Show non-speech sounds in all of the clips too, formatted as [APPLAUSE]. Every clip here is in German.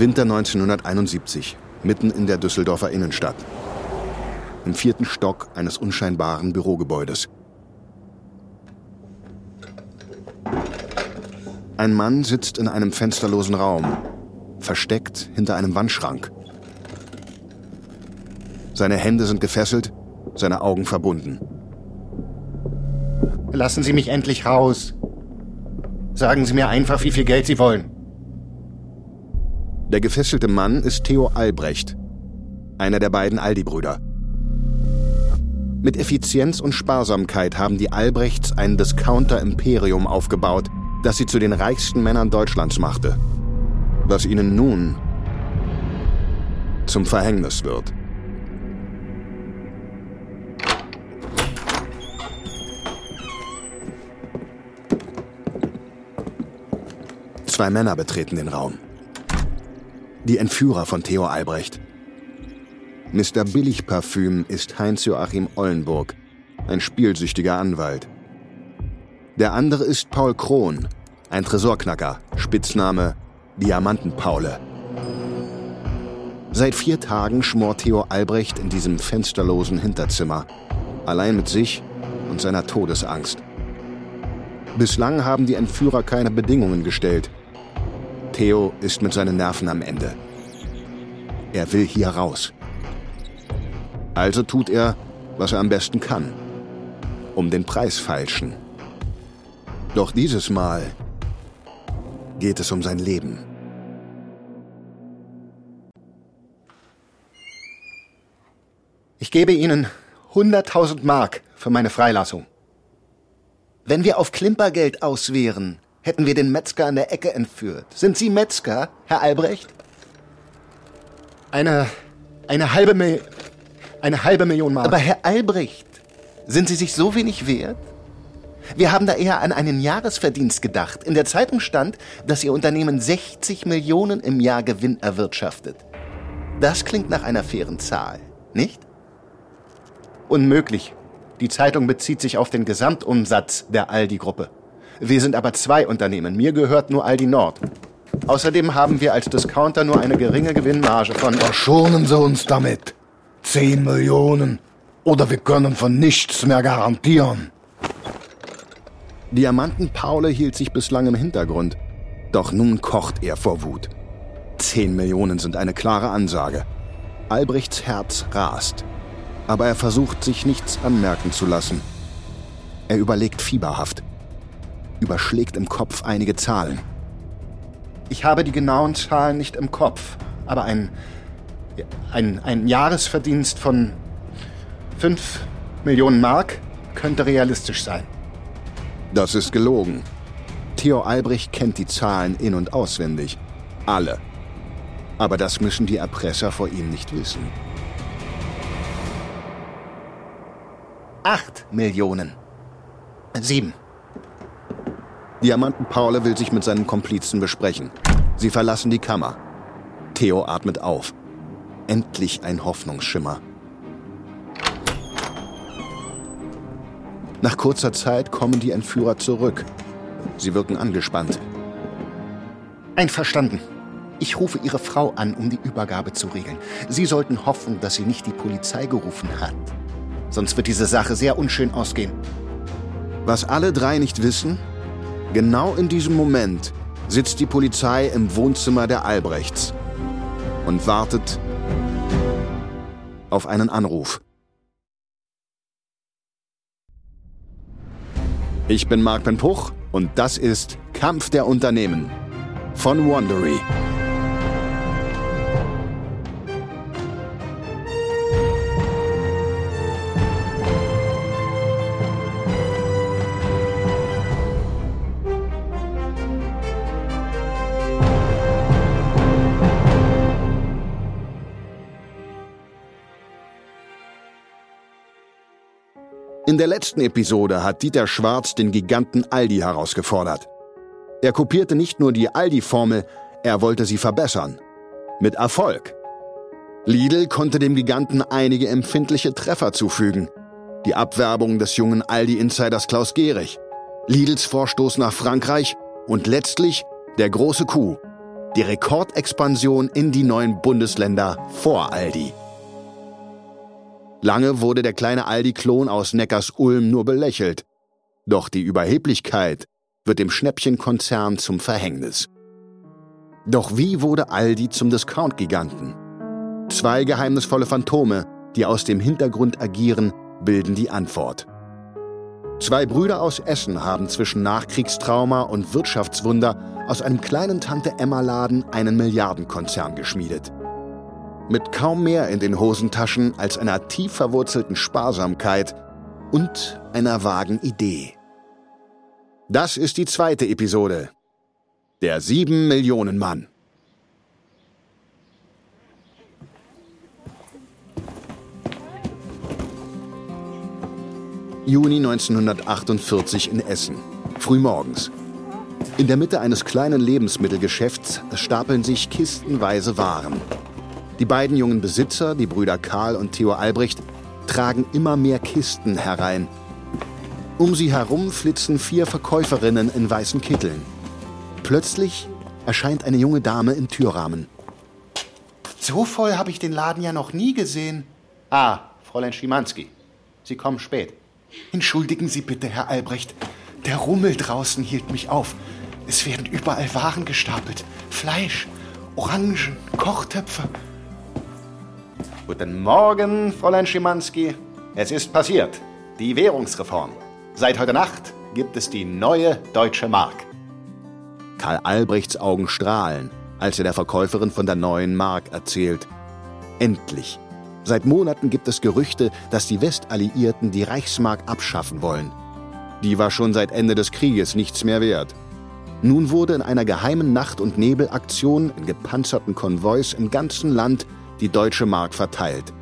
Winter 1971, mitten in der Düsseldorfer Innenstadt. Im vierten Stock eines unscheinbaren Bürogebäudes. Ein Mann sitzt in einem fensterlosen Raum, versteckt hinter einem Wandschrank. Seine Hände sind gefesselt, seine Augen verbunden. Lassen Sie mich endlich raus. Sagen Sie mir einfach, wie viel Geld Sie wollen. Der gefesselte Mann ist Theo Albrecht, einer der beiden Aldi-Brüder. Mit Effizienz und Sparsamkeit haben die Albrechts ein Discounter-Imperium aufgebaut, das sie zu den reichsten Männern Deutschlands machte. Was ihnen nun zum Verhängnis wird. Zwei Männer betreten den Raum. Die Entführer von Theo Albrecht. Mr. Billigparfüm ist Heinz-Joachim Ollenburg, ein spielsüchtiger Anwalt. Der andere ist Paul Krohn, ein Tresorknacker, Spitzname Diamantenpaule. Seit vier Tagen schmort Theo Albrecht in diesem fensterlosen Hinterzimmer, allein mit sich und seiner Todesangst. Bislang haben die Entführer keine Bedingungen gestellt. Theo ist mit seinen Nerven am Ende. Er will hier raus. Also tut er, was er am besten kann. Um den Preis feilschen. Doch dieses Mal geht es um sein Leben. Ich gebe Ihnen 100.000 Mark für meine Freilassung. Wenn wir auf Klimpergeld auswehren, hätten wir den Metzger an der Ecke entführt. Sind Sie Metzger, Herr Albrecht? Eine, eine halbe Million, eine halbe Million Mark. Aber Herr Albrecht, sind Sie sich so wenig wert? Wir haben da eher an einen Jahresverdienst gedacht. In der Zeitung stand, dass Ihr Unternehmen 60 Millionen im Jahr Gewinn erwirtschaftet. Das klingt nach einer fairen Zahl, nicht? Unmöglich. Die Zeitung bezieht sich auf den Gesamtumsatz der Aldi-Gruppe. Wir sind aber zwei Unternehmen. Mir gehört nur Aldi Nord. Außerdem haben wir als Discounter nur eine geringe Gewinnmarge von... Verschonen Sie uns damit. Zehn Millionen. Oder wir können von nichts mehr garantieren. Diamanten Paule hielt sich bislang im Hintergrund. Doch nun kocht er vor Wut. Zehn Millionen sind eine klare Ansage. Albrechts Herz rast. Aber er versucht, sich nichts anmerken zu lassen. Er überlegt fieberhaft überschlägt im Kopf einige Zahlen. Ich habe die genauen Zahlen nicht im Kopf, aber ein, ein, ein Jahresverdienst von 5 Millionen Mark könnte realistisch sein. Das ist gelogen. Theo Albrecht kennt die Zahlen in- und auswendig. Alle. Aber das müssen die Erpresser vor ihm nicht wissen. Acht Millionen. Sieben. Diamanten Paule will sich mit seinen Komplizen besprechen. Sie verlassen die Kammer. Theo atmet auf. Endlich ein Hoffnungsschimmer. Nach kurzer Zeit kommen die Entführer zurück. Sie wirken angespannt. Einverstanden. Ich rufe Ihre Frau an, um die Übergabe zu regeln. Sie sollten hoffen, dass sie nicht die Polizei gerufen hat. Sonst wird diese Sache sehr unschön ausgehen. Was alle drei nicht wissen, Genau in diesem Moment sitzt die Polizei im Wohnzimmer der Albrechts und wartet auf einen Anruf. Ich bin Marc Ben Puch und das ist Kampf der Unternehmen von Wandery. Der letzten Episode hat Dieter Schwarz den Giganten Aldi herausgefordert. Er kopierte nicht nur die Aldi-Formel, er wollte sie verbessern. Mit Erfolg. Lidl konnte dem Giganten einige empfindliche Treffer zufügen. Die Abwerbung des jungen Aldi-Insiders Klaus Gehrig, Lidls Vorstoß nach Frankreich und letztlich der große Coup, Die Rekordexpansion in die neuen Bundesländer vor Aldi. Lange wurde der kleine Aldi-Klon aus Neckars-Ulm nur belächelt. Doch die Überheblichkeit wird dem Schnäppchenkonzern zum Verhängnis. Doch wie wurde Aldi zum Discount-Giganten? Zwei geheimnisvolle Phantome, die aus dem Hintergrund agieren, bilden die Antwort. Zwei Brüder aus Essen haben zwischen Nachkriegstrauma und Wirtschaftswunder aus einem kleinen Tante-Emma-Laden einen Milliardenkonzern geschmiedet. Mit kaum mehr in den Hosentaschen als einer tief verwurzelten Sparsamkeit und einer vagen Idee. Das ist die zweite Episode. Der sieben Millionen Mann. Juni 1948 in Essen. Frühmorgens. In der Mitte eines kleinen Lebensmittelgeschäfts stapeln sich kistenweise Waren. Die beiden jungen Besitzer, die Brüder Karl und Theo Albrecht, tragen immer mehr Kisten herein. Um sie herum flitzen vier Verkäuferinnen in weißen Kitteln. Plötzlich erscheint eine junge Dame im Türrahmen. So voll habe ich den Laden ja noch nie gesehen. Ah, Fräulein Schimanski. Sie kommen spät. Entschuldigen Sie bitte, Herr Albrecht. Der Rummel draußen hielt mich auf. Es werden überall Waren gestapelt. Fleisch, Orangen, Kochtöpfe. Guten Morgen, Fräulein Schimanski. Es ist passiert. Die Währungsreform. Seit heute Nacht gibt es die neue deutsche Mark. Karl Albrechts Augen strahlen, als er der Verkäuferin von der neuen Mark erzählt. Endlich. Seit Monaten gibt es Gerüchte, dass die Westalliierten die Reichsmark abschaffen wollen. Die war schon seit Ende des Krieges nichts mehr wert. Nun wurde in einer geheimen Nacht- und Nebelaktion in gepanzerten Konvois im ganzen Land die deutsche Mark verteilt.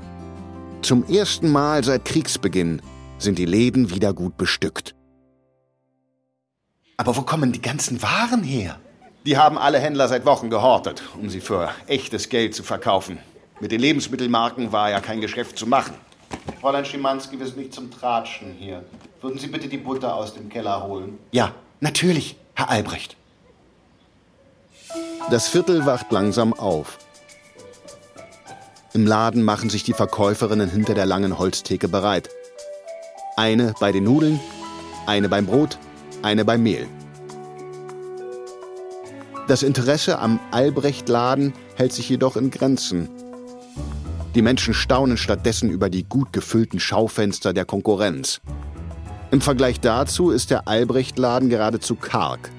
Zum ersten Mal seit Kriegsbeginn sind die Läden wieder gut bestückt. Aber wo kommen die ganzen Waren her? Die haben alle Händler seit Wochen gehortet, um sie für echtes Geld zu verkaufen. Mit den Lebensmittelmarken war ja kein Geschäft zu machen. Fräulein Schimanski, wir sind nicht zum Tratschen hier. Würden Sie bitte die Butter aus dem Keller holen? Ja, natürlich, Herr Albrecht. Das Viertel wacht langsam auf. Im Laden machen sich die Verkäuferinnen hinter der langen Holztheke bereit. Eine bei den Nudeln, eine beim Brot, eine beim Mehl. Das Interesse am Albrecht-Laden hält sich jedoch in Grenzen. Die Menschen staunen stattdessen über die gut gefüllten Schaufenster der Konkurrenz. Im Vergleich dazu ist der Albrecht-Laden geradezu karg.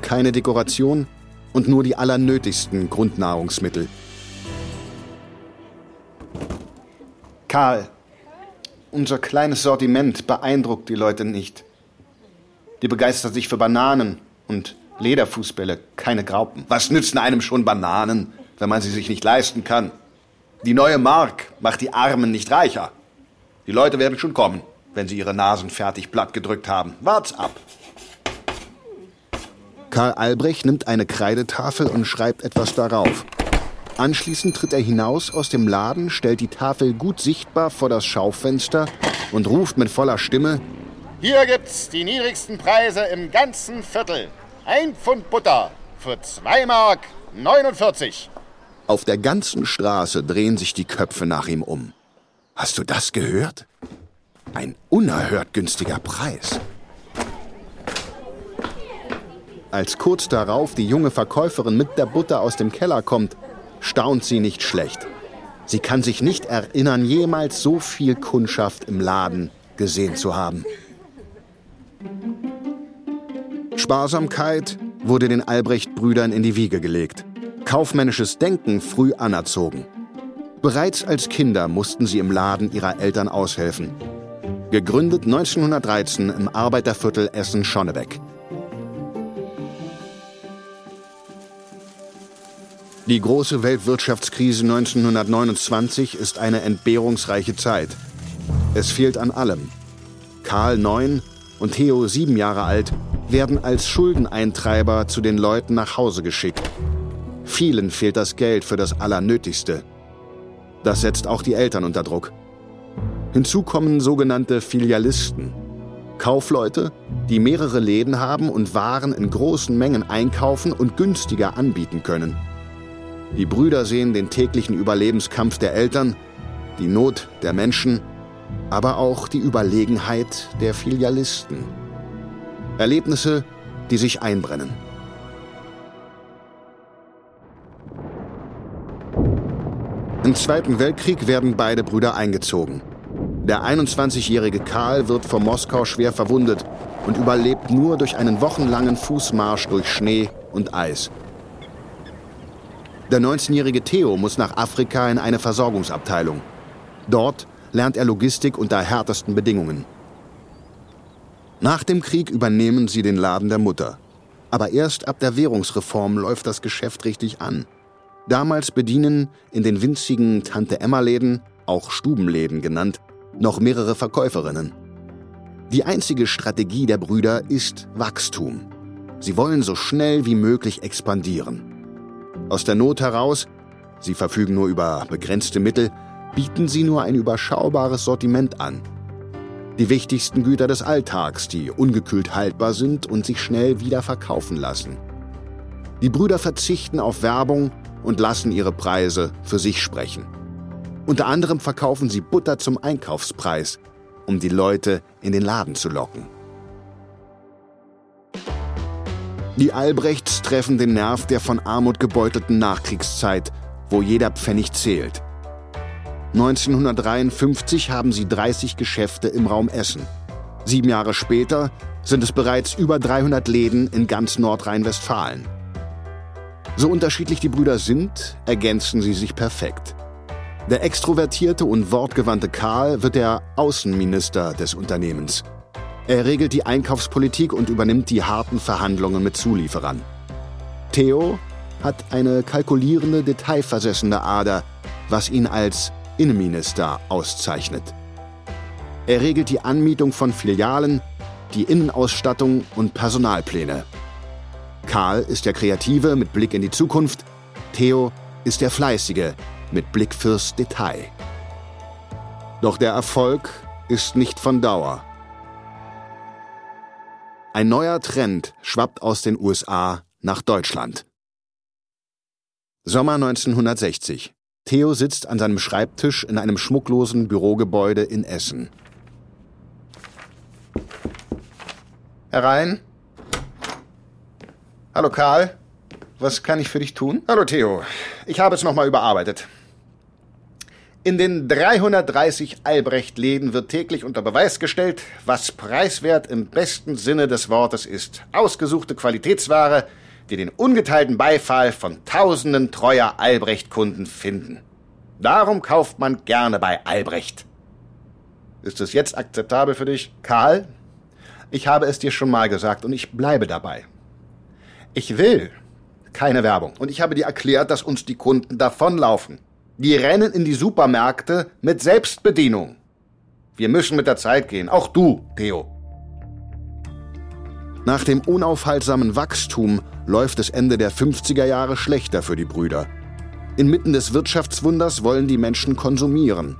Keine Dekoration und nur die allernötigsten Grundnahrungsmittel. Karl, unser kleines Sortiment beeindruckt die Leute nicht. Die begeistern sich für Bananen und Lederfußbälle, keine Graupen. Was nützen einem schon Bananen, wenn man sie sich nicht leisten kann? Die neue Mark macht die Armen nicht reicher. Die Leute werden schon kommen, wenn sie ihre Nasen fertig platt gedrückt haben. Wart's ab. Karl Albrecht nimmt eine Kreidetafel und schreibt etwas darauf. Anschließend tritt er hinaus aus dem Laden, stellt die Tafel gut sichtbar vor das Schaufenster und ruft mit voller Stimme: Hier gibt's die niedrigsten Preise im ganzen Viertel. Ein Pfund Butter für 2 Mark 49. Auf der ganzen Straße drehen sich die Köpfe nach ihm um. Hast du das gehört? Ein unerhört günstiger Preis. Als kurz darauf die junge Verkäuferin mit der Butter aus dem Keller kommt, staunt sie nicht schlecht. Sie kann sich nicht erinnern, jemals so viel Kundschaft im Laden gesehen zu haben. Sparsamkeit wurde den Albrecht-Brüdern in die Wiege gelegt. Kaufmännisches Denken früh anerzogen. Bereits als Kinder mussten sie im Laden ihrer Eltern aushelfen. Gegründet 1913 im Arbeiterviertel Essen-Schonnebeck. Die große Weltwirtschaftskrise 1929 ist eine entbehrungsreiche Zeit. Es fehlt an allem. Karl neun und Theo sieben Jahre alt werden als Schuldeneintreiber zu den Leuten nach Hause geschickt. Vielen fehlt das Geld für das Allernötigste. Das setzt auch die Eltern unter Druck. Hinzu kommen sogenannte Filialisten. Kaufleute, die mehrere Läden haben und Waren in großen Mengen einkaufen und günstiger anbieten können. Die Brüder sehen den täglichen Überlebenskampf der Eltern, die Not der Menschen, aber auch die Überlegenheit der Filialisten. Erlebnisse, die sich einbrennen. Im Zweiten Weltkrieg werden beide Brüder eingezogen. Der 21-jährige Karl wird vor Moskau schwer verwundet und überlebt nur durch einen wochenlangen Fußmarsch durch Schnee und Eis. Der 19-jährige Theo muss nach Afrika in eine Versorgungsabteilung. Dort lernt er Logistik unter härtesten Bedingungen. Nach dem Krieg übernehmen sie den Laden der Mutter. Aber erst ab der Währungsreform läuft das Geschäft richtig an. Damals bedienen in den winzigen Tante-Emma-Läden, auch Stubenläden genannt, noch mehrere Verkäuferinnen. Die einzige Strategie der Brüder ist Wachstum. Sie wollen so schnell wie möglich expandieren. Aus der Not heraus, sie verfügen nur über begrenzte Mittel, bieten sie nur ein überschaubares Sortiment an. Die wichtigsten Güter des Alltags, die ungekühlt haltbar sind und sich schnell wieder verkaufen lassen. Die Brüder verzichten auf Werbung und lassen ihre Preise für sich sprechen. Unter anderem verkaufen sie Butter zum Einkaufspreis, um die Leute in den Laden zu locken. Die Albrechts treffen den Nerv der von Armut gebeutelten Nachkriegszeit, wo jeder Pfennig zählt. 1953 haben sie 30 Geschäfte im Raum Essen. Sieben Jahre später sind es bereits über 300 Läden in ganz Nordrhein-Westfalen. So unterschiedlich die Brüder sind, ergänzen sie sich perfekt. Der extrovertierte und wortgewandte Karl wird der Außenminister des Unternehmens. Er regelt die Einkaufspolitik und übernimmt die harten Verhandlungen mit Zulieferern. Theo hat eine kalkulierende, detailversessene Ader, was ihn als Innenminister auszeichnet. Er regelt die Anmietung von Filialen, die Innenausstattung und Personalpläne. Karl ist der Kreative mit Blick in die Zukunft, Theo ist der Fleißige mit Blick fürs Detail. Doch der Erfolg ist nicht von Dauer. Ein neuer Trend schwappt aus den USA nach Deutschland. Sommer 1960. Theo sitzt an seinem Schreibtisch in einem schmucklosen Bürogebäude in Essen. Herein. Hallo Karl. Was kann ich für dich tun? Hallo Theo. Ich habe es nochmal überarbeitet. In den 330 Albrecht-Läden wird täglich unter Beweis gestellt, was preiswert im besten Sinne des Wortes ist. Ausgesuchte Qualitätsware, die den ungeteilten Beifall von tausenden treuer Albrecht-Kunden finden. Darum kauft man gerne bei Albrecht. Ist es jetzt akzeptabel für dich? Karl, ich habe es dir schon mal gesagt und ich bleibe dabei. Ich will keine Werbung. Und ich habe dir erklärt, dass uns die Kunden davonlaufen. Die rennen in die Supermärkte mit Selbstbedienung. Wir müssen mit der Zeit gehen, auch du, Theo. Nach dem unaufhaltsamen Wachstum läuft es Ende der 50er Jahre schlechter für die Brüder. Inmitten des Wirtschaftswunders wollen die Menschen konsumieren.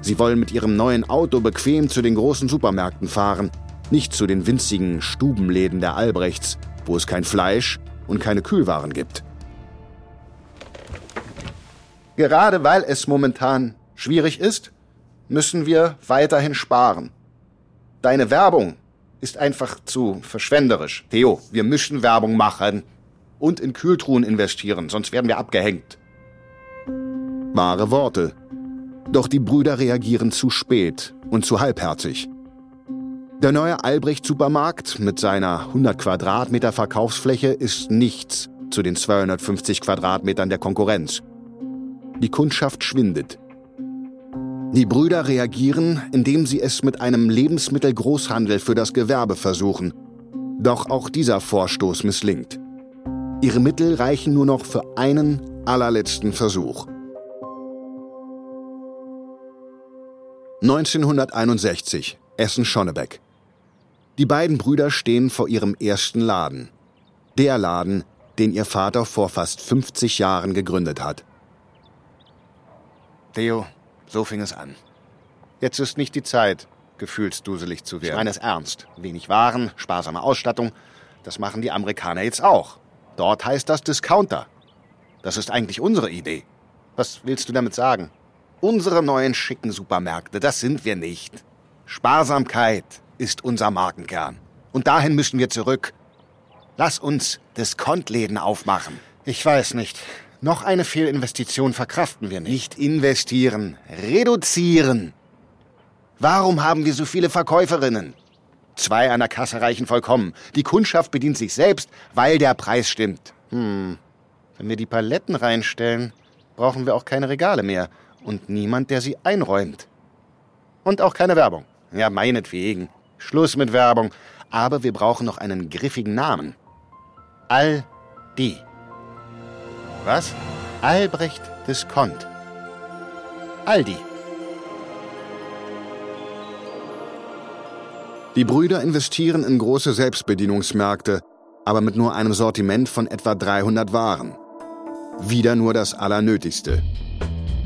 Sie wollen mit ihrem neuen Auto bequem zu den großen Supermärkten fahren, nicht zu den winzigen Stubenläden der Albrechts, wo es kein Fleisch und keine Kühlwaren gibt. Gerade weil es momentan schwierig ist, müssen wir weiterhin sparen. Deine Werbung ist einfach zu verschwenderisch. Theo, wir müssen Werbung machen und in Kühltruhen investieren, sonst werden wir abgehängt. Wahre Worte. Doch die Brüder reagieren zu spät und zu halbherzig. Der neue Albrecht-Supermarkt mit seiner 100 Quadratmeter Verkaufsfläche ist nichts zu den 250 Quadratmetern der Konkurrenz. Die Kundschaft schwindet. Die Brüder reagieren, indem sie es mit einem Lebensmittelgroßhandel für das Gewerbe versuchen. Doch auch dieser Vorstoß misslingt. Ihre Mittel reichen nur noch für einen allerletzten Versuch. 1961, Essen-Schonnebeck. Die beiden Brüder stehen vor ihrem ersten Laden. Der Laden, den ihr Vater vor fast 50 Jahren gegründet hat. Theo, so fing es an. Jetzt ist nicht die Zeit, gefühlsduselig zu werden. Ich meine es ernst. Wenig Waren, sparsame Ausstattung. Das machen die Amerikaner jetzt auch. Dort heißt das Discounter. Das ist eigentlich unsere Idee. Was willst du damit sagen? Unsere neuen schicken Supermärkte, das sind wir nicht. Sparsamkeit ist unser Markenkern. Und dahin müssen wir zurück. Lass uns Diskontläden aufmachen. Ich weiß nicht. Noch eine Fehlinvestition verkraften wir nicht. Nicht investieren, reduzieren. Warum haben wir so viele Verkäuferinnen? Zwei an der Kasse reichen vollkommen. Die Kundschaft bedient sich selbst, weil der Preis stimmt. Hm. Wenn wir die Paletten reinstellen, brauchen wir auch keine Regale mehr. Und niemand, der sie einräumt. Und auch keine Werbung. Ja, meinetwegen. Schluss mit Werbung. Aber wir brauchen noch einen griffigen Namen. Aldi. Was? Albrecht Diskont. Aldi. Die Brüder investieren in große Selbstbedienungsmärkte, aber mit nur einem Sortiment von etwa 300 Waren. Wieder nur das Allernötigste.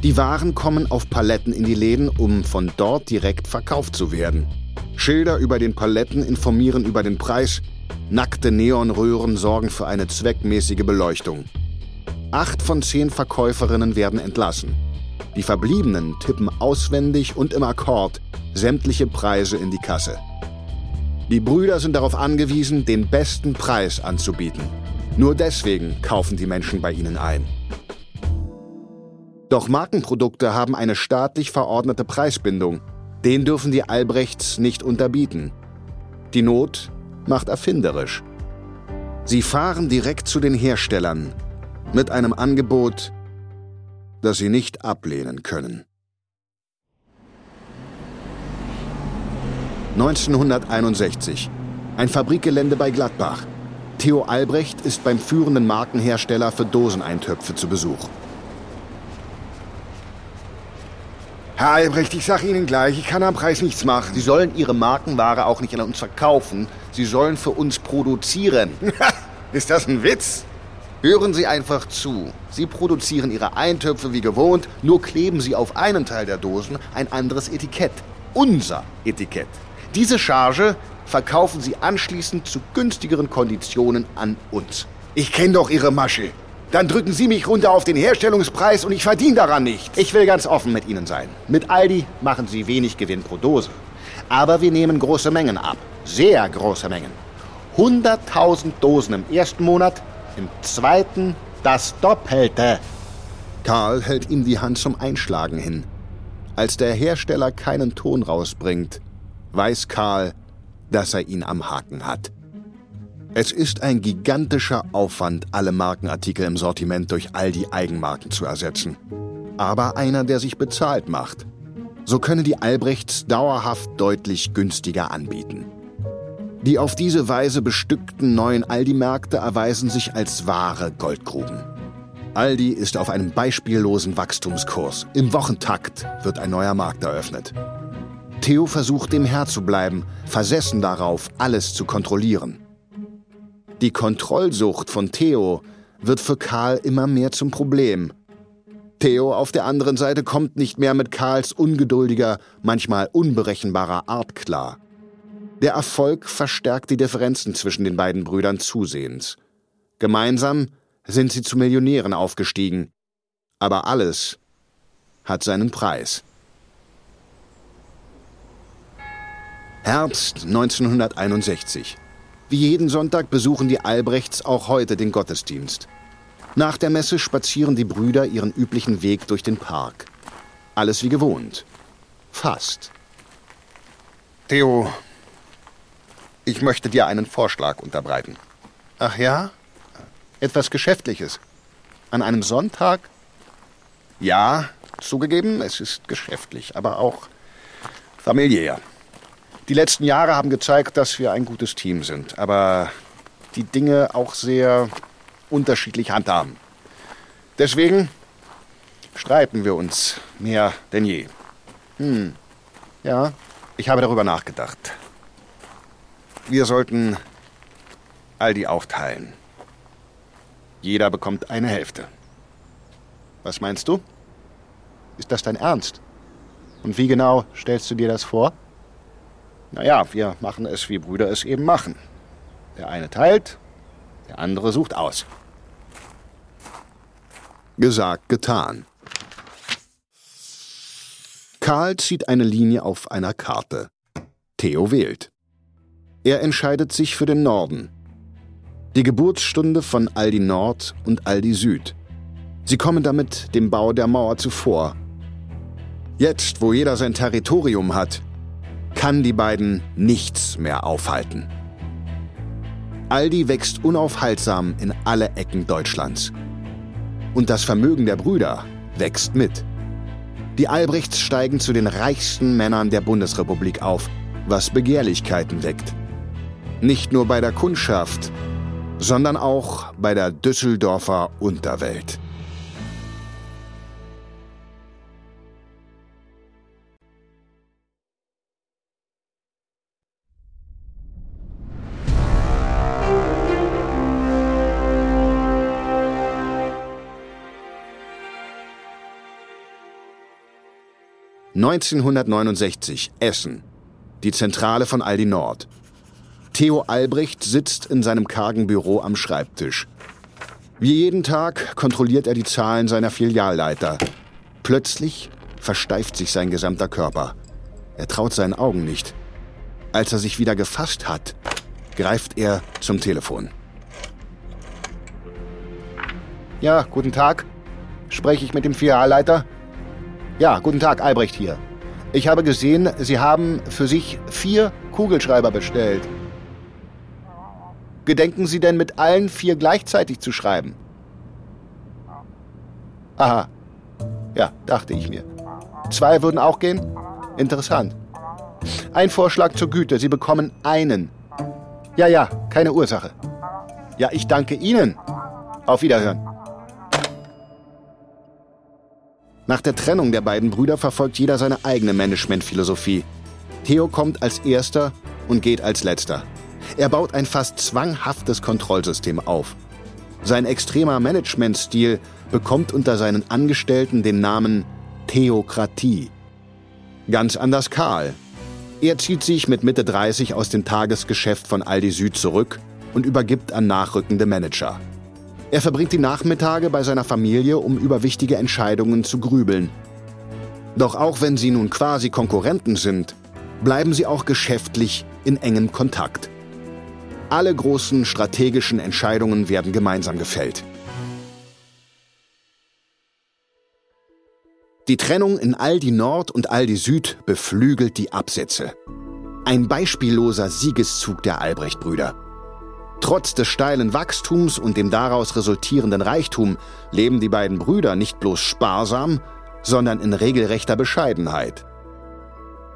Die Waren kommen auf Paletten in die Läden, um von dort direkt verkauft zu werden. Schilder über den Paletten informieren über den Preis, nackte Neonröhren sorgen für eine zweckmäßige Beleuchtung. Acht von zehn Verkäuferinnen werden entlassen. Die Verbliebenen tippen auswendig und im Akkord sämtliche Preise in die Kasse. Die Brüder sind darauf angewiesen, den besten Preis anzubieten. Nur deswegen kaufen die Menschen bei ihnen ein. Doch Markenprodukte haben eine staatlich verordnete Preisbindung. Den dürfen die Albrechts nicht unterbieten. Die Not macht erfinderisch. Sie fahren direkt zu den Herstellern mit einem Angebot, das sie nicht ablehnen können. 1961. Ein Fabrikgelände bei Gladbach. Theo Albrecht ist beim führenden Markenhersteller für Doseneintöpfe zu Besuch. Herr Albrecht, ich sage Ihnen gleich, ich kann am Preis nichts machen. Sie sollen Ihre Markenware auch nicht an uns verkaufen. Sie sollen für uns produzieren. [LAUGHS] Ist das ein Witz? Hören Sie einfach zu. Sie produzieren Ihre Eintöpfe wie gewohnt, nur kleben Sie auf einen Teil der Dosen ein anderes Etikett. Unser Etikett. Diese Charge verkaufen Sie anschließend zu günstigeren Konditionen an uns. Ich kenne doch Ihre Masche. Dann drücken Sie mich runter auf den Herstellungspreis und ich verdiene daran nichts. Ich will ganz offen mit Ihnen sein. Mit Aldi machen Sie wenig Gewinn pro Dose. Aber wir nehmen große Mengen ab. Sehr große Mengen. 100.000 Dosen im ersten Monat, im zweiten das Doppelte. Karl hält ihm die Hand zum Einschlagen hin. Als der Hersteller keinen Ton rausbringt, weiß Karl, dass er ihn am Haken hat. Es ist ein gigantischer Aufwand, alle Markenartikel im Sortiment durch all die Eigenmarken zu ersetzen. Aber einer, der sich bezahlt macht. So könne die Albrechts dauerhaft deutlich günstiger anbieten. Die auf diese Weise bestückten neuen Aldi-Märkte erweisen sich als wahre Goldgruben. Aldi ist auf einem beispiellosen Wachstumskurs. Im Wochentakt wird ein neuer Markt eröffnet. Theo versucht dem Herr zu bleiben, versessen darauf, alles zu kontrollieren. Die Kontrollsucht von Theo wird für Karl immer mehr zum Problem. Theo auf der anderen Seite kommt nicht mehr mit Karls ungeduldiger, manchmal unberechenbarer Art klar. Der Erfolg verstärkt die Differenzen zwischen den beiden Brüdern zusehends. Gemeinsam sind sie zu Millionären aufgestiegen. Aber alles hat seinen Preis. Herbst 1961. Wie jeden Sonntag besuchen die Albrechts auch heute den Gottesdienst. Nach der Messe spazieren die Brüder ihren üblichen Weg durch den Park. Alles wie gewohnt. Fast. Theo, ich möchte dir einen Vorschlag unterbreiten. Ach ja? Etwas Geschäftliches. An einem Sonntag? Ja, zugegeben, es ist geschäftlich, aber auch familiär. Die letzten Jahre haben gezeigt, dass wir ein gutes Team sind, aber die Dinge auch sehr unterschiedlich handhaben. Deswegen streiten wir uns mehr denn je. Hm, ja, ich habe darüber nachgedacht. Wir sollten Aldi aufteilen. Jeder bekommt eine Hälfte. Was meinst du? Ist das dein Ernst? Und wie genau stellst du dir das vor? Naja, wir machen es, wie Brüder es eben machen. Der eine teilt, der andere sucht aus. Gesagt, getan. Karl zieht eine Linie auf einer Karte. Theo wählt. Er entscheidet sich für den Norden. Die Geburtsstunde von Aldi Nord und Aldi Süd. Sie kommen damit dem Bau der Mauer zuvor. Jetzt, wo jeder sein Territorium hat, kann die beiden nichts mehr aufhalten. Aldi wächst unaufhaltsam in alle Ecken Deutschlands. Und das Vermögen der Brüder wächst mit. Die Albrechts steigen zu den reichsten Männern der Bundesrepublik auf, was Begehrlichkeiten weckt. Nicht nur bei der Kundschaft, sondern auch bei der Düsseldorfer Unterwelt. ...1969, Essen. Die Zentrale von Aldi Nord. Theo Albrecht sitzt in seinem kargen Büro am Schreibtisch. Wie jeden Tag kontrolliert er die Zahlen seiner Filialleiter. Plötzlich versteift sich sein gesamter Körper. Er traut seinen Augen nicht. Als er sich wieder gefasst hat, greift er zum Telefon. Ja, guten Tag. Spreche ich mit dem Filialleiter? Ja, guten Tag, Albrecht hier. Ich habe gesehen, Sie haben für sich vier Kugelschreiber bestellt. Gedenken Sie denn mit allen vier gleichzeitig zu schreiben? Aha. Ja, dachte ich mir. Zwei würden auch gehen? Interessant. Ein Vorschlag zur Güte. Sie bekommen einen. Ja, ja, keine Ursache. Ja, ich danke Ihnen. Auf Wiederhören. Nach der Trennung der beiden Brüder verfolgt jeder seine eigene Managementphilosophie. Theo kommt als erster und geht als letzter. Er baut ein fast zwanghaftes Kontrollsystem auf. Sein extremer Managementstil bekommt unter seinen Angestellten den Namen Theokratie. Ganz anders Karl. Er zieht sich mit Mitte 30 aus dem Tagesgeschäft von Aldi Süd zurück und übergibt an nachrückende Manager. Er verbringt die Nachmittage bei seiner Familie, um über wichtige Entscheidungen zu grübeln. Doch auch wenn sie nun quasi Konkurrenten sind, bleiben sie auch geschäftlich in engem Kontakt. Alle großen strategischen Entscheidungen werden gemeinsam gefällt. Die Trennung in Aldi Nord und Aldi Süd beflügelt die Absätze. Ein beispielloser Siegeszug der Albrecht-Brüder. Trotz des steilen Wachstums und dem daraus resultierenden Reichtum leben die beiden Brüder nicht bloß sparsam, sondern in regelrechter Bescheidenheit.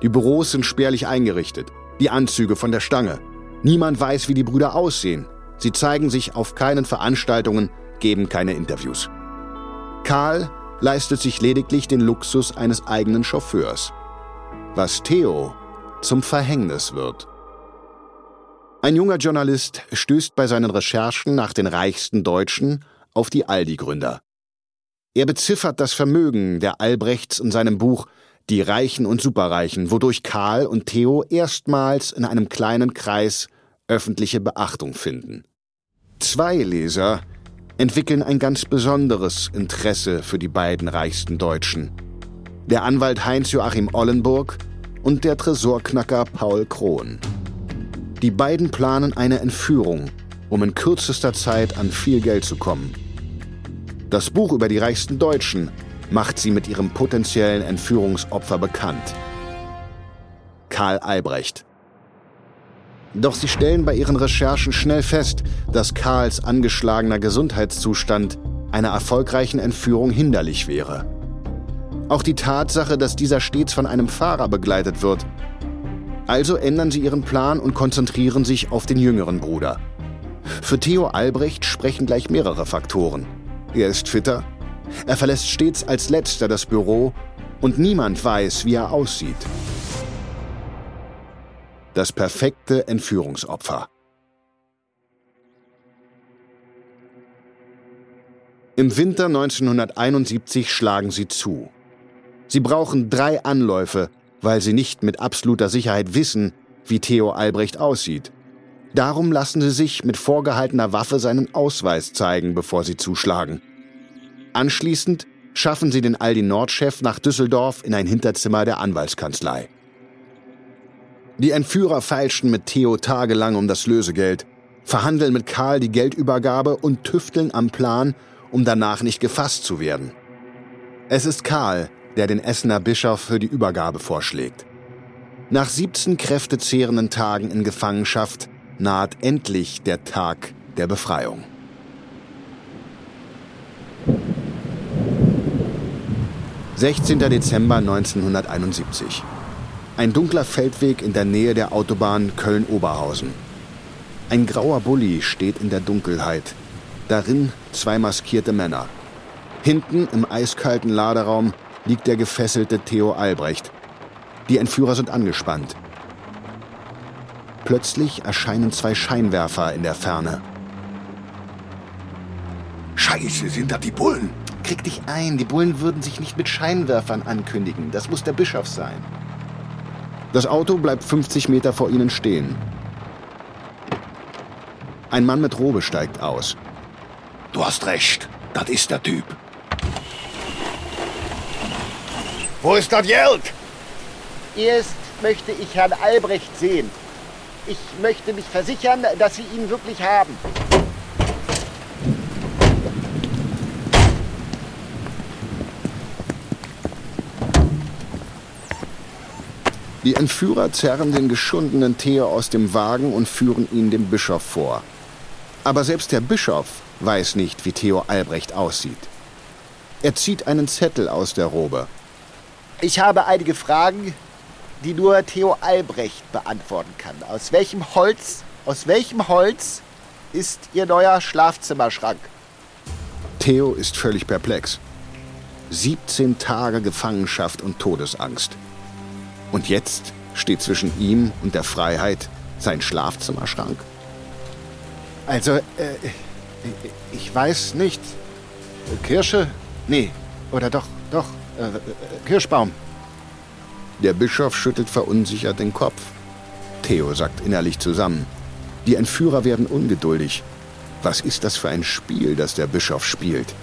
Die Büros sind spärlich eingerichtet, die Anzüge von der Stange, Niemand weiß, wie die Brüder aussehen. Sie zeigen sich auf keinen Veranstaltungen, geben keine Interviews. Karl leistet sich lediglich den Luxus eines eigenen Chauffeurs. Was Theo zum Verhängnis wird. Ein junger Journalist stößt bei seinen Recherchen nach den reichsten Deutschen auf die Aldi-Gründer. Er beziffert das Vermögen der Albrechts in seinem Buch Die Reichen und Superreichen, wodurch Karl und Theo erstmals in einem kleinen Kreis öffentliche Beachtung finden. Zwei Leser entwickeln ein ganz besonderes Interesse für die beiden reichsten Deutschen. Der Anwalt Heinz-Joachim Ollenburg und der Tresorknacker Paul Krohn. Die beiden planen eine Entführung, um in kürzester Zeit an viel Geld zu kommen. Das Buch über die reichsten Deutschen macht sie mit ihrem potenziellen Entführungsopfer bekannt. Karl Albrecht. Doch sie stellen bei ihren Recherchen schnell fest, dass Karls angeschlagener Gesundheitszustand einer erfolgreichen Entführung hinderlich wäre. Auch die Tatsache, dass dieser stets von einem Fahrer begleitet wird. Also ändern sie ihren Plan und konzentrieren sich auf den jüngeren Bruder. Für Theo Albrecht sprechen gleich mehrere Faktoren. Er ist fitter, er verlässt stets als letzter das Büro und niemand weiß, wie er aussieht das perfekte Entführungsopfer. Im Winter 1971 schlagen sie zu. Sie brauchen drei Anläufe, weil sie nicht mit absoluter Sicherheit wissen, wie Theo Albrecht aussieht. Darum lassen sie sich mit vorgehaltener Waffe seinen Ausweis zeigen, bevor sie zuschlagen. Anschließend schaffen sie den Aldi-Nord-Chef nach Düsseldorf in ein Hinterzimmer der Anwaltskanzlei. Die Entführer feilschen mit Theo tagelang um das Lösegeld, verhandeln mit Karl die Geldübergabe und tüfteln am Plan, um danach nicht gefasst zu werden. Es ist Karl, der den Essener Bischof für die Übergabe vorschlägt. Nach 17 kräftezehrenden Tagen in Gefangenschaft naht endlich der Tag der Befreiung. »16. Dezember 1971. Ein dunkler Feldweg in der Nähe der Autobahn Köln-Oberhausen. Ein grauer Bulli steht in der Dunkelheit. Darin zwei maskierte Männer. Hinten im eiskalten Laderaum liegt der gefesselte Theo Albrecht. Die Entführer sind angespannt. Plötzlich erscheinen zwei Scheinwerfer in der Ferne. Scheiße, sind da die Bullen? Krieg dich ein, die Bullen würden sich nicht mit Scheinwerfern ankündigen. Das muss der Bischof sein. Das Auto bleibt 50 Meter vor ihnen stehen. Ein Mann mit Robe steigt aus. Du hast recht, das ist der Typ. Wo ist das Geld? Erst möchte ich Herrn Albrecht sehen. Ich möchte mich versichern, dass Sie ihn wirklich haben. Die Entführer zerren den geschundenen Theo aus dem Wagen und führen ihn dem Bischof vor. Aber selbst der Bischof weiß nicht, wie Theo Albrecht aussieht. Er zieht einen Zettel aus der Robe. Ich habe einige Fragen, die nur Theo Albrecht beantworten kann. Aus welchem Holz, aus welchem Holz ist Ihr neuer Schlafzimmerschrank? Theo ist völlig perplex. 17 Tage Gefangenschaft und Todesangst. Und jetzt steht zwischen ihm und der Freiheit sein Schlafzimmerschrank. Also, äh, ich weiß nicht. Kirsche? Nee. Oder doch, doch. Äh, Kirschbaum. Der Bischof schüttelt verunsichert den Kopf. Theo sackt innerlich zusammen. Die Entführer werden ungeduldig. Was ist das für ein Spiel, das der Bischof spielt?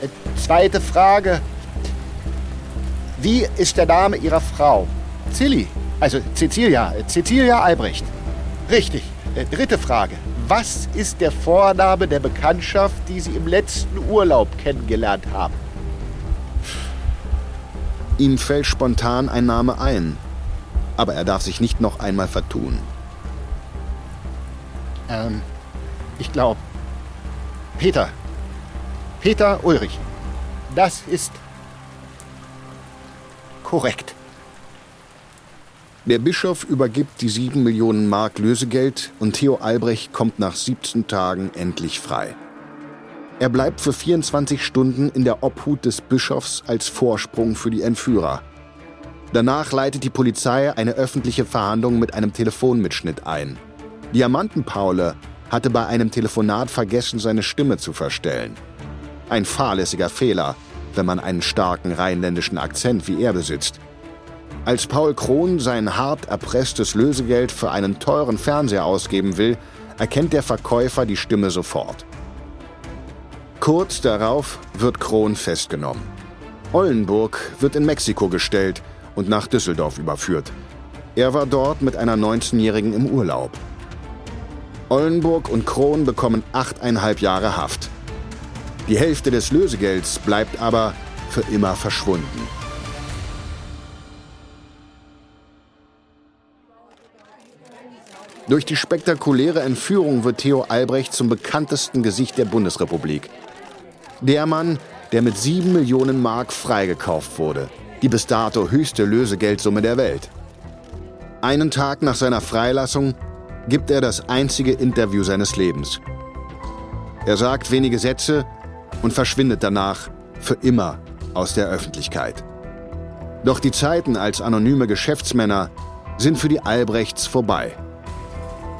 Äh, zweite Frage. Wie ist der Name Ihrer Frau? Zilli. Also Cecilia. Cecilia Albrecht. Richtig. Äh, dritte Frage. Was ist der Vorname der Bekanntschaft, die Sie im letzten Urlaub kennengelernt haben? Ihm fällt spontan ein Name ein. Aber er darf sich nicht noch einmal vertun. Ähm, ich glaube. Peter. Peter Ulrich. Das ist korrekt. Der Bischof übergibt die sieben Millionen Mark Lösegeld und Theo Albrecht kommt nach 17 Tagen endlich frei. Er bleibt für 24 Stunden in der Obhut des Bischofs als Vorsprung für die Entführer. Danach leitet die Polizei eine öffentliche Verhandlung mit einem Telefonmitschnitt ein. Diamantenpaule hatte bei einem Telefonat vergessen, seine Stimme zu verstellen. Ein fahrlässiger Fehler, wenn man einen starken rheinländischen Akzent wie er besitzt. Als Paul Krohn sein hart erpresstes Lösegeld für einen teuren Fernseher ausgeben will, erkennt der Verkäufer die Stimme sofort. Kurz darauf wird Krohn festgenommen. Ollenburg wird in Mexiko gestellt und nach Düsseldorf überführt. Er war dort mit einer 19-Jährigen im Urlaub. Ollenburg und Krohn bekommen achteinhalb Jahre Haft. Die Hälfte des Lösegelds bleibt aber für immer verschwunden. Durch die spektakuläre Entführung wird Theo Albrecht zum bekanntesten Gesicht der Bundesrepublik. Der Mann, der mit sieben Millionen Mark freigekauft wurde, die bis dato höchste Lösegeldsumme der Welt. Einen Tag nach seiner Freilassung gibt er das einzige Interview seines Lebens. Er sagt wenige Sätze und verschwindet danach für immer aus der Öffentlichkeit. Doch die Zeiten als anonyme Geschäftsmänner sind für die Albrechts vorbei.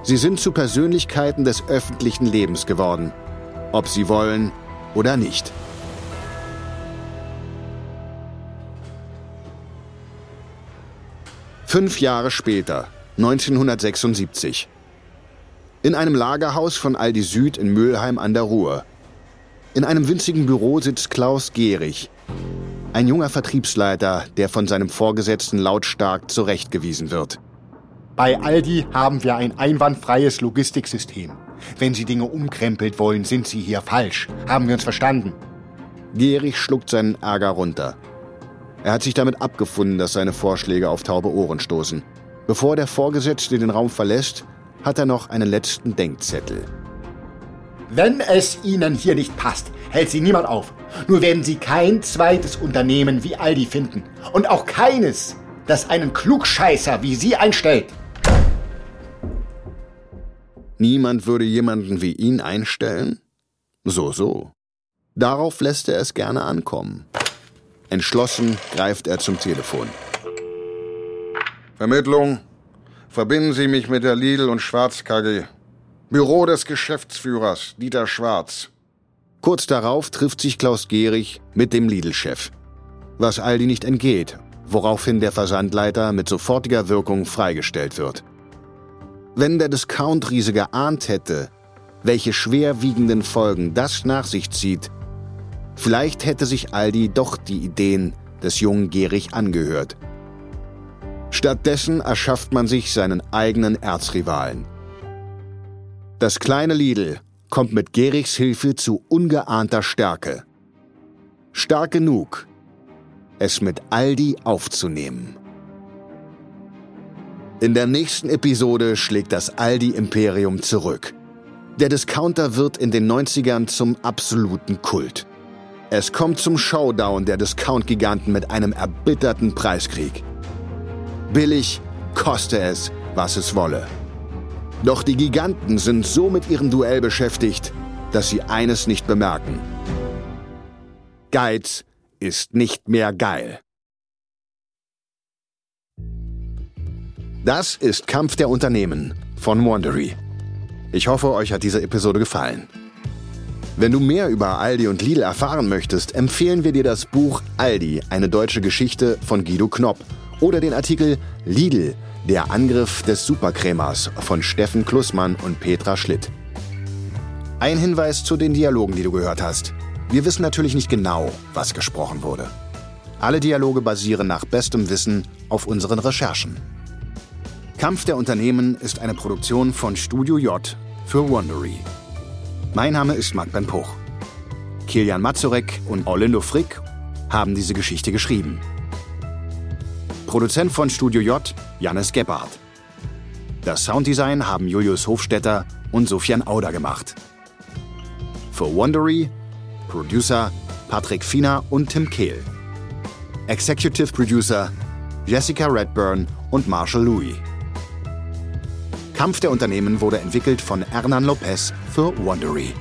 Sie sind zu Persönlichkeiten des öffentlichen Lebens geworden, ob sie wollen oder nicht. Fünf Jahre später, 1976. In einem Lagerhaus von Aldi Süd in Mülheim an der Ruhr. In einem winzigen Büro sitzt Klaus Gehrig, ein junger Vertriebsleiter, der von seinem Vorgesetzten lautstark zurechtgewiesen wird. Bei Aldi haben wir ein einwandfreies Logistiksystem. Wenn Sie Dinge umkrempelt wollen, sind Sie hier falsch. Haben wir uns verstanden? Gierig schluckt seinen Ärger runter. Er hat sich damit abgefunden, dass seine Vorschläge auf taube Ohren stoßen. Bevor der Vorgesetzte den Raum verlässt, hat er noch einen letzten Denkzettel. Wenn es Ihnen hier nicht passt, hält Sie niemand auf. Nur werden Sie kein zweites Unternehmen wie Aldi finden. Und auch keines, das einen Klugscheißer wie Sie einstellt. Niemand würde jemanden wie ihn einstellen? So, so. Darauf lässt er es gerne ankommen. Entschlossen greift er zum Telefon. Vermittlung. Verbinden Sie mich mit der Lidl und Schwarz KG. Büro des Geschäftsführers, Dieter Schwarz. Kurz darauf trifft sich Klaus Gehrig mit dem Lidl-Chef. Was Aldi nicht entgeht, woraufhin der Versandleiter mit sofortiger Wirkung freigestellt wird. Wenn der Discount-Riese geahnt hätte, welche schwerwiegenden Folgen das nach sich zieht, vielleicht hätte sich Aldi doch die Ideen des jungen Gehrig angehört. Stattdessen erschafft man sich seinen eigenen Erzrivalen. Das kleine Lidl kommt mit Gerichs Hilfe zu ungeahnter Stärke. Stark genug, es mit Aldi aufzunehmen. In der nächsten Episode schlägt das Aldi-Imperium zurück. Der Discounter wird in den 90ern zum absoluten Kult. Es kommt zum Showdown der Discount-Giganten mit einem erbitterten Preiskrieg. Billig, koste es, was es wolle. Doch die Giganten sind so mit ihrem Duell beschäftigt, dass sie eines nicht bemerken. Geiz ist nicht mehr geil. Das ist Kampf der Unternehmen von Wandery. Ich hoffe, euch hat diese Episode gefallen. Wenn du mehr über Aldi und Lidl erfahren möchtest, empfehlen wir dir das Buch Aldi, eine deutsche Geschichte von Guido Knopp oder den Artikel Lidl, der Angriff des Superkrämers von Steffen Klussmann und Petra Schlitt. Ein Hinweis zu den Dialogen, die du gehört hast. Wir wissen natürlich nicht genau, was gesprochen wurde. Alle Dialoge basieren nach bestem Wissen auf unseren Recherchen. Kampf der Unternehmen ist eine Produktion von Studio J für Wondery. Mein Name ist Marc Ben Puch. Kilian Mazurek und Orlindo Frick haben diese Geschichte geschrieben. Produzent von Studio J, Jannis Gebhardt. Das Sounddesign haben Julius Hofstetter und Sofian Auder gemacht. Für Wondery, Producer Patrick Fiener und Tim Kehl. Executive Producer Jessica Redburn und Marshall Louis. Kampf der Unternehmen wurde entwickelt von Hernan Lopez für Wondery.